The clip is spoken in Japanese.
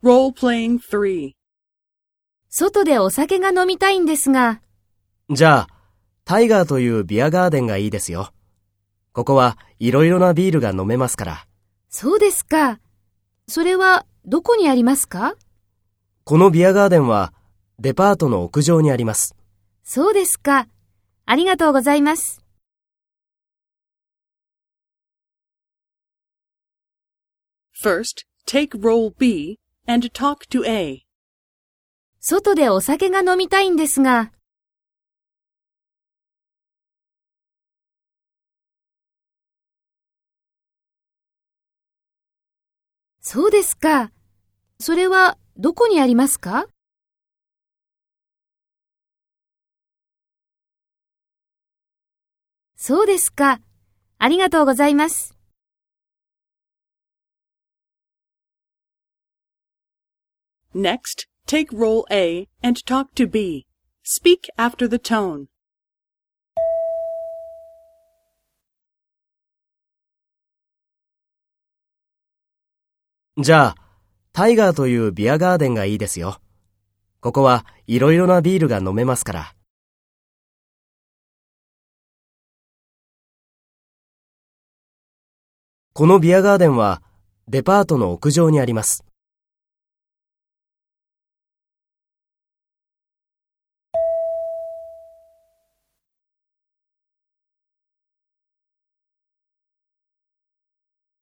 Role-playing 3. 外でお酒が飲みたいんですが、じゃあ、タイガーというビアガーデンがいいですよ。ここはいろいろなビールが飲めますから。そうですか。それはどこにありますか？このビアガーデンはデパートの屋上にあります。そうですか。ありがとうございます。First, take role B and talk to A. 外でお酒が飲みたいんですが、そうですか。それはどこにありますか？そうですか。ありがとうございます。Next, take role A and talk to B. Speak after the tone. じゃあ、タイガーというビアガーデンがいいですよ。ここはいろいろなビールが飲めますから。このビアガーデンはデパートの屋上にあります。